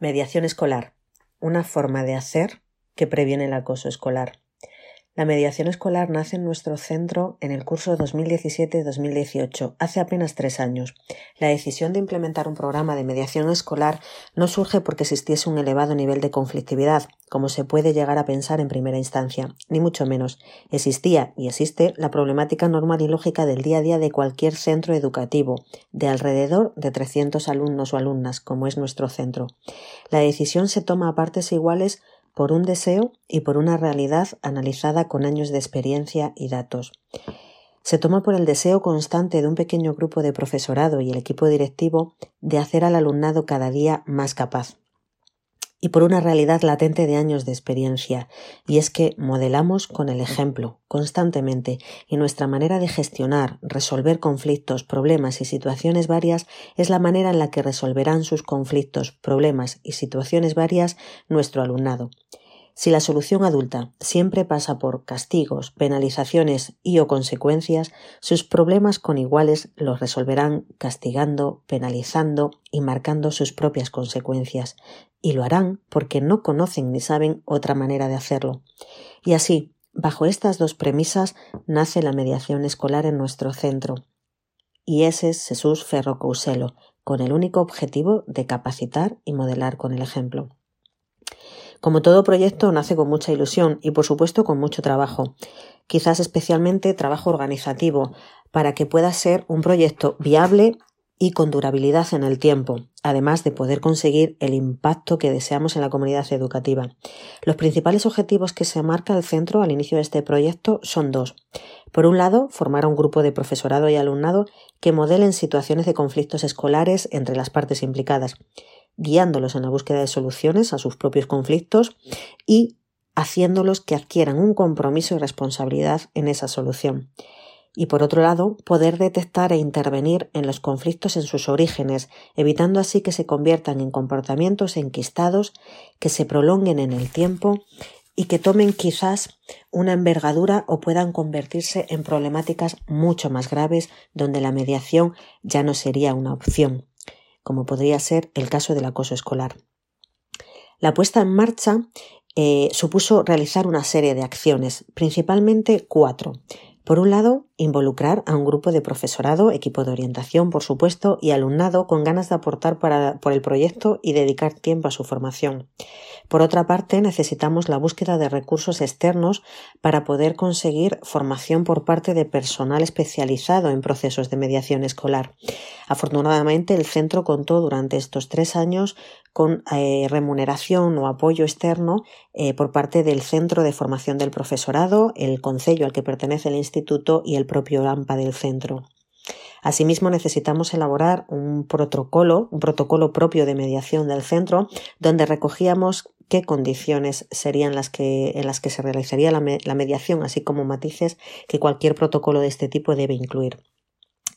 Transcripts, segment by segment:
Mediación escolar. Una forma de hacer que previene el acoso escolar. La mediación escolar nace en nuestro centro en el curso 2017-2018, hace apenas tres años. La decisión de implementar un programa de mediación escolar no surge porque existiese un elevado nivel de conflictividad, como se puede llegar a pensar en primera instancia, ni mucho menos. Existía y existe la problemática normal y lógica del día a día de cualquier centro educativo, de alrededor de 300 alumnos o alumnas, como es nuestro centro. La decisión se toma a partes iguales por un deseo y por una realidad analizada con años de experiencia y datos. Se toma por el deseo constante de un pequeño grupo de profesorado y el equipo directivo de hacer al alumnado cada día más capaz y por una realidad latente de años de experiencia, y es que modelamos con el ejemplo constantemente, y nuestra manera de gestionar, resolver conflictos, problemas y situaciones varias es la manera en la que resolverán sus conflictos, problemas y situaciones varias nuestro alumnado. Si la solución adulta siempre pasa por castigos, penalizaciones y o consecuencias, sus problemas con iguales los resolverán castigando, penalizando y marcando sus propias consecuencias, y lo harán porque no conocen ni saben otra manera de hacerlo. Y así, bajo estas dos premisas, nace la mediación escolar en nuestro centro. Y ese es Jesús Ferrocouselo, con el único objetivo de capacitar y modelar con el ejemplo. Como todo proyecto, nace con mucha ilusión y, por supuesto, con mucho trabajo. Quizás especialmente trabajo organizativo, para que pueda ser un proyecto viable y con durabilidad en el tiempo, además de poder conseguir el impacto que deseamos en la comunidad educativa. Los principales objetivos que se marca el centro al inicio de este proyecto son dos. Por un lado, formar un grupo de profesorado y alumnado que modelen situaciones de conflictos escolares entre las partes implicadas guiándolos en la búsqueda de soluciones a sus propios conflictos y haciéndolos que adquieran un compromiso y responsabilidad en esa solución. Y por otro lado, poder detectar e intervenir en los conflictos en sus orígenes, evitando así que se conviertan en comportamientos enquistados, que se prolonguen en el tiempo y que tomen quizás una envergadura o puedan convertirse en problemáticas mucho más graves donde la mediación ya no sería una opción como podría ser el caso del acoso escolar. La puesta en marcha eh, supuso realizar una serie de acciones, principalmente cuatro. Por un lado, involucrar a un grupo de profesorado, equipo de orientación, por supuesto, y alumnado con ganas de aportar por el proyecto y dedicar tiempo a su formación. Por otra parte, necesitamos la búsqueda de recursos externos para poder conseguir formación por parte de personal especializado en procesos de mediación escolar. Afortunadamente, el centro contó durante estos tres años con eh, remuneración o apoyo externo eh, por parte del Centro de Formación del Profesorado, el Concello al que pertenece el Instituto y el propio AMPA del centro. Asimismo, necesitamos elaborar un protocolo, un protocolo propio de mediación del centro, donde recogíamos qué condiciones serían las que, en las que se realizaría la mediación, así como matices que cualquier protocolo de este tipo debe incluir.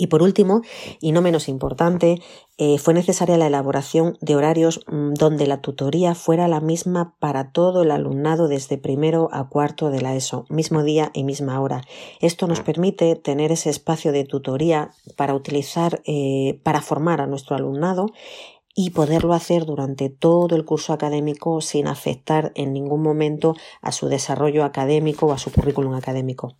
Y por último, y no menos importante, eh, fue necesaria la elaboración de horarios mm, donde la tutoría fuera la misma para todo el alumnado desde primero a cuarto de la ESO, mismo día y misma hora. Esto nos permite tener ese espacio de tutoría para utilizar, eh, para formar a nuestro alumnado y poderlo hacer durante todo el curso académico sin afectar en ningún momento a su desarrollo académico o a su currículum académico.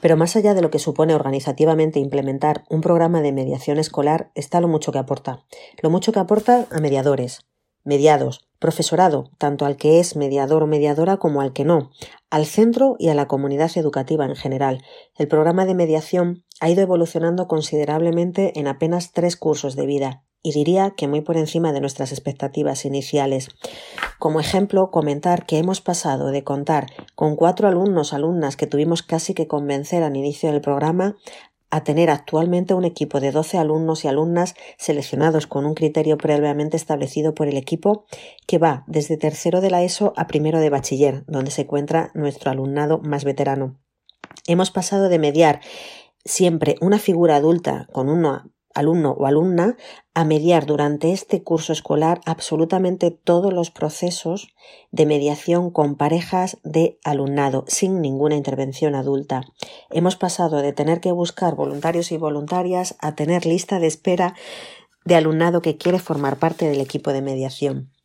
Pero más allá de lo que supone organizativamente implementar un programa de mediación escolar está lo mucho que aporta. Lo mucho que aporta a mediadores, mediados, profesorado, tanto al que es mediador o mediadora como al que no, al centro y a la comunidad educativa en general. El programa de mediación ha ido evolucionando considerablemente en apenas tres cursos de vida y diría que muy por encima de nuestras expectativas iniciales. Como ejemplo, comentar que hemos pasado de contar con cuatro alumnos, alumnas que tuvimos casi que convencer al inicio del programa, a tener actualmente un equipo de 12 alumnos y alumnas seleccionados con un criterio previamente establecido por el equipo que va desde tercero de la ESO a primero de bachiller, donde se encuentra nuestro alumnado más veterano. Hemos pasado de mediar siempre una figura adulta con una alumno o alumna a mediar durante este curso escolar absolutamente todos los procesos de mediación con parejas de alumnado sin ninguna intervención adulta. Hemos pasado de tener que buscar voluntarios y voluntarias a tener lista de espera de alumnado que quiere formar parte del equipo de mediación.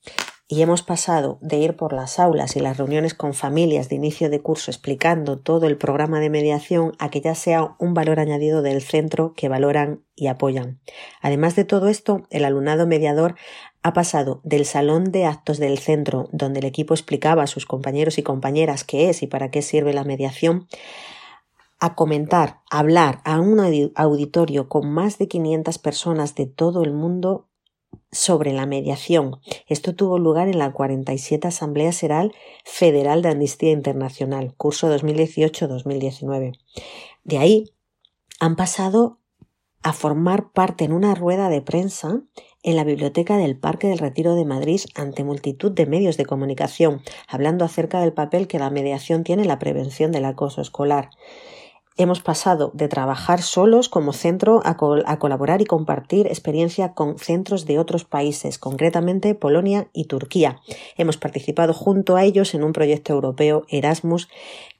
Y hemos pasado de ir por las aulas y las reuniones con familias de inicio de curso explicando todo el programa de mediación a que ya sea un valor añadido del centro que valoran y apoyan. Además de todo esto, el alumnado mediador ha pasado del salón de actos del centro, donde el equipo explicaba a sus compañeros y compañeras qué es y para qué sirve la mediación, a comentar, hablar a un auditorio con más de 500 personas de todo el mundo sobre la mediación. Esto tuvo lugar en la 47 Asamblea Seral Federal de Amnistía Internacional, curso 2018-2019. De ahí han pasado a formar parte en una rueda de prensa en la biblioteca del Parque del Retiro de Madrid ante multitud de medios de comunicación, hablando acerca del papel que la mediación tiene en la prevención del acoso escolar hemos pasado de trabajar solos como centro a, colaborar y compartir experiencia con centros de otros países, concretamente Polonia y Turquía. Hemos participado junto a ellos en un proyecto europeo Erasmus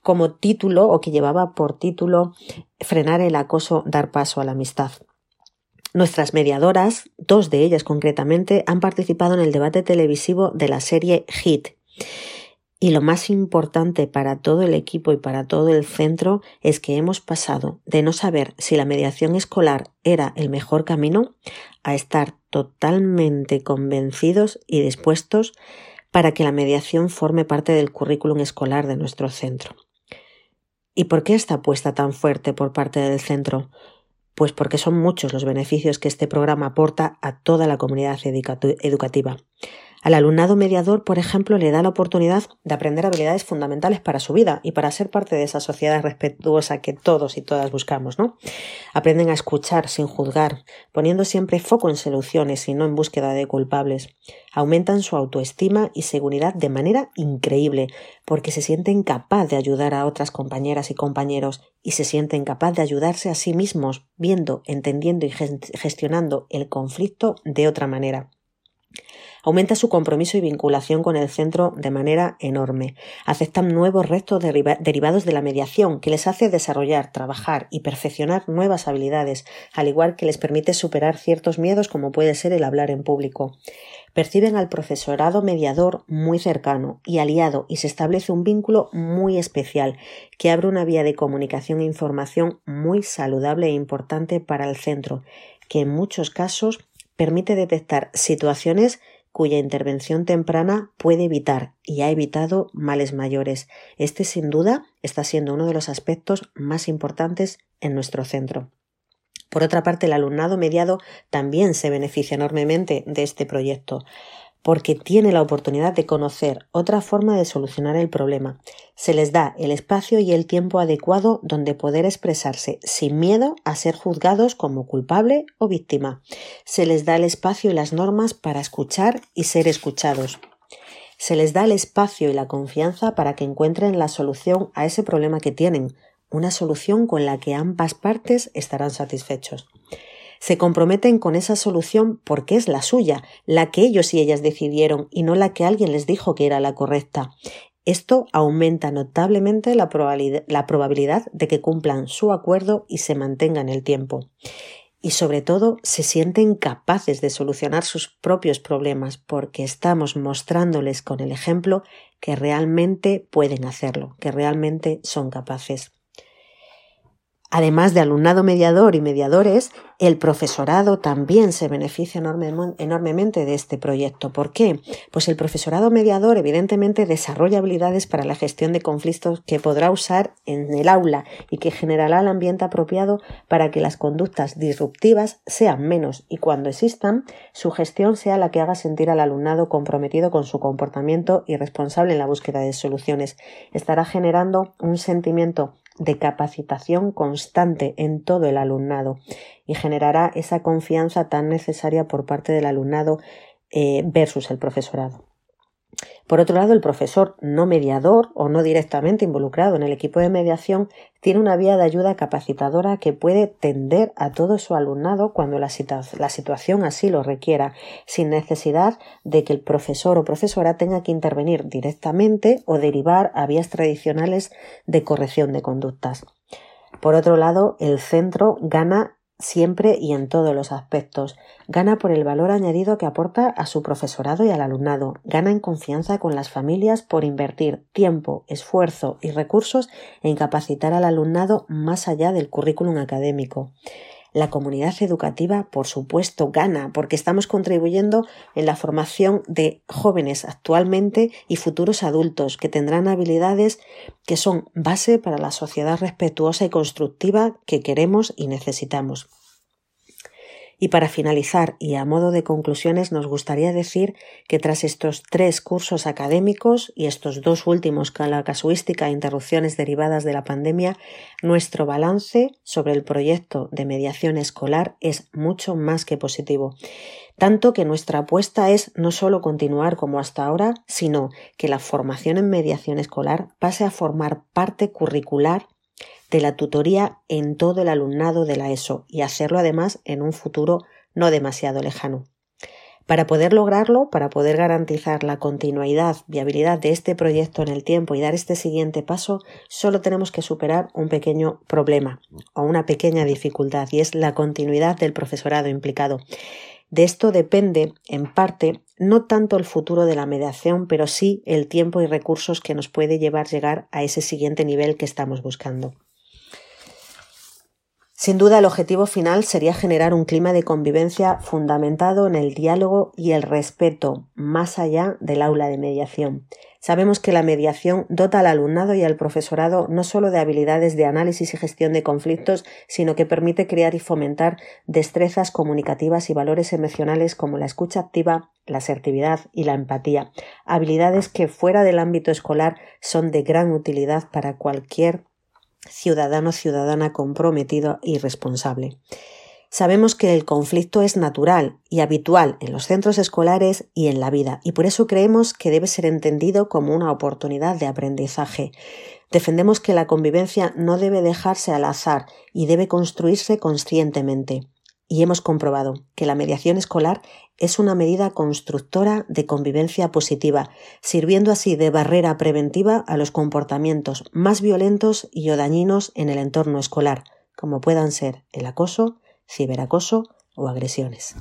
como título o que llevaba por título Frenar el acoso, dar paso a la amistad. Nuestras mediadoras, dos de ellas concretamente, han participado en el debate televisivo de la serie Hit y lo más importante para todo el equipo y para todo el centro es que hemos pasado de no saber si la mediación escolar era el mejor camino a estar totalmente convencidos y dispuestos para que la mediación forme parte del currículum escolar de nuestro centro. ¿Y por qué esta apuesta tan fuerte por parte del centro? Pues porque son muchos los beneficios que este programa aporta a toda la comunidad educativa. Al alumnado mediador, por ejemplo, le da la oportunidad de aprender habilidades fundamentales para su vida y para ser parte de esa sociedad respetuosa que todos y todas buscamos, ¿no? Aprenden a escuchar sin juzgar, poniendo siempre foco en soluciones y no en búsqueda de culpables. Aumentan su autoestima y seguridad de manera increíble, porque se sienten capaz de ayudar a otras compañeras y compañeros y se sienten capaz de ayudarse a sí mismos, viendo, entendiendo y gestionando el conflicto de otra manera. Aumenta su compromiso y vinculación con el centro de manera enorme. Aceptan nuevos retos derivados de la mediación que les hace desarrollar, trabajar y perfeccionar nuevas habilidades, al igual que les permite superar ciertos miedos como puede ser el hablar en público. Perciben al profesorado mediador muy cercano y aliado y se establece un vínculo muy especial que abre una vía de comunicación e información muy saludable e importante para el centro, que en muchos casos permite detectar situaciones cuya intervención temprana puede evitar y ha evitado males mayores. Este sin duda está siendo uno de los aspectos más importantes en nuestro centro. Por otra parte, el alumnado mediado también se beneficia enormemente de este proyecto porque tiene la oportunidad de conocer otra forma de solucionar el problema. Se les da el espacio y el tiempo adecuado donde poder expresarse sin miedo a ser juzgados como culpable o víctima. Se les da el espacio y las normas para escuchar y ser escuchados. Se les da el espacio y la confianza para que encuentren la solución a ese problema que tienen, una solución con la que ambas partes estarán satisfechos se comprometen con esa solución porque es la suya, la que ellos y ellas decidieron y no la que alguien les dijo que era la correcta. Esto aumenta notablemente la probabilidad, de que cumplan su acuerdo y se mantengan el tiempo. Y sobre todo se sienten capaces de solucionar sus propios problemas porque estamos mostrándoles con el ejemplo que realmente pueden hacerlo, que realmente son capaces. Además de alumnado mediador y mediadores, el profesorado también se beneficia enormemente de este proyecto. ¿Por qué? Pues el profesorado mediador evidentemente desarrolla habilidades para la gestión de conflictos que podrá usar en el aula y que generará el ambiente apropiado para que las conductas disruptivas sean menos y cuando existan, su gestión sea la que haga sentir al alumnado comprometido con su comportamiento y responsable en la búsqueda de soluciones. Estará generando un sentimiento de capacitación constante en todo el alumnado y generará esa confianza tan necesaria por parte del alumnado eh, versus el profesorado. Por otro lado, el profesor no mediador o no directamente involucrado en el equipo de mediación tiene una vía de ayuda capacitadora que puede tender a todo su alumnado cuando la, situación así lo requiera, sin necesidad de que el profesor o profesora tenga que intervenir directamente o derivar a vías tradicionales de corrección de conductas. Por otro lado, el centro gana siempre y en todos los aspectos. Gana por el valor añadido que aporta a su profesorado y al alumnado. Gana en confianza con las familias por invertir tiempo, esfuerzo y recursos en capacitar al alumnado más allá del currículum académico. La comunidad educativa, por supuesto, gana porque estamos contribuyendo en la formación de jóvenes actualmente y futuros adultos que tendrán habilidades que son base para la sociedad respetuosa y constructiva que queremos y necesitamos. Y para finalizar y a modo de conclusiones nos gustaría decir que tras estos tres cursos académicos y estos dos últimos con la casuística e interrupciones derivadas de la pandemia, nuestro balance sobre el proyecto de mediación escolar es mucho más que positivo. Tanto que nuestra apuesta es no solo continuar como hasta ahora, sino que la formación en mediación escolar pase a formar parte curricular de la tutoría en todo el alumnado de la ESO y hacerlo además en un futuro no demasiado lejano. Para poder lograrlo, para poder garantizar la continuidad, viabilidad de este proyecto en el tiempo y dar este siguiente paso, solo tenemos que superar un pequeño problema o una pequeña dificultad y es la continuidad del profesorado implicado. De esto depende, en parte, no tanto el futuro de la mediación, pero sí el tiempo y recursos que nos puede llevar llegar a ese siguiente nivel que estamos buscando. Sin duda, el objetivo final sería generar un clima de convivencia fundamentado en el diálogo y el respeto, más allá del aula de mediación. Sabemos que la mediación dota al alumnado y al profesorado no solo de habilidades de análisis y gestión de conflictos, sino que permite crear y fomentar destrezas comunicativas y valores emocionales como la escucha activa, la asertividad y la empatía, habilidades que fuera del ámbito escolar son de gran utilidad para cualquier ciudadano ciudadana comprometido y responsable. Sabemos que el conflicto es natural y habitual en los centros escolares y en la vida, y por eso creemos que debe ser entendido como una oportunidad de aprendizaje. Defendemos que la convivencia no debe dejarse al azar y debe construirse conscientemente y hemos comprobado que la mediación escolar es una medida constructora de convivencia positiva, sirviendo así de barrera preventiva a los comportamientos más violentos y o dañinos en el entorno escolar, como puedan ser el acoso, ciberacoso o agresiones.